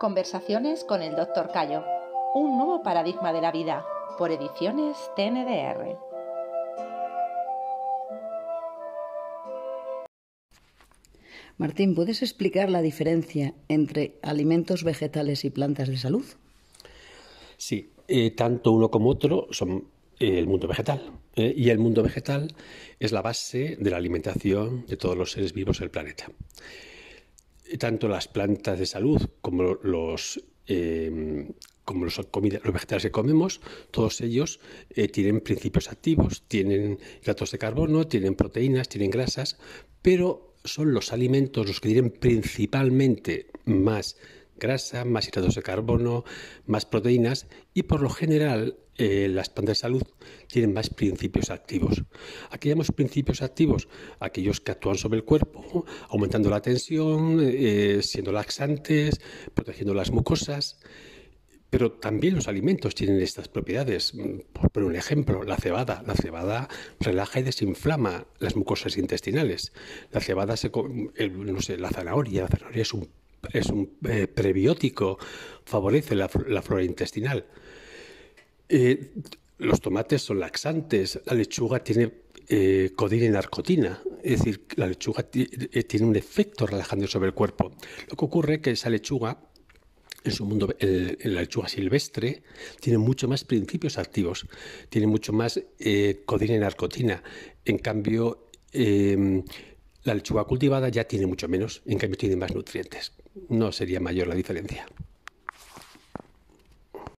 Conversaciones con el Dr. Cayo. Un nuevo paradigma de la vida. Por ediciones TNDR. Martín, ¿puedes explicar la diferencia entre alimentos vegetales y plantas de salud? Sí, eh, tanto uno como otro son eh, el mundo vegetal. Eh, y el mundo vegetal es la base de la alimentación de todos los seres vivos del planeta. Tanto las plantas de salud como los, como los, vegetales que comemos, todos ellos tienen principios activos, tienen hidratos de carbono, tienen proteínas, tienen grasas, pero son los alimentos los que tienen principalmente más grasa, más hidratos de carbono, más proteínas y por lo general eh, las plantas de salud tienen más principios activos. Aquí llamamos principios activos aquellos que actúan sobre el cuerpo, aumentando la tensión, eh, siendo laxantes, protegiendo las mucosas. Pero también los alimentos tienen estas propiedades. Por poner un ejemplo, la cebada. La cebada relaja y desinflama las mucosas intestinales. La cebada, se, no sé, la zanahoria. La zanahoria es un es un eh, prebiótico, favorece la, flora intestinal. Eh, los tomates son laxantes, la lechuga tiene eh, codina y narcotina, es decir, la lechuga tiene un efecto relajante sobre el cuerpo. Lo que ocurre es que esa lechuga, en su mundo, la lechuga silvestre, tiene mucho más principios activos, tiene mucho más codina y narcotina. En cambio, la lechuga cultivada ya tiene mucho menos, en cambio tiene más nutrientes. No sería mayor la diferencia.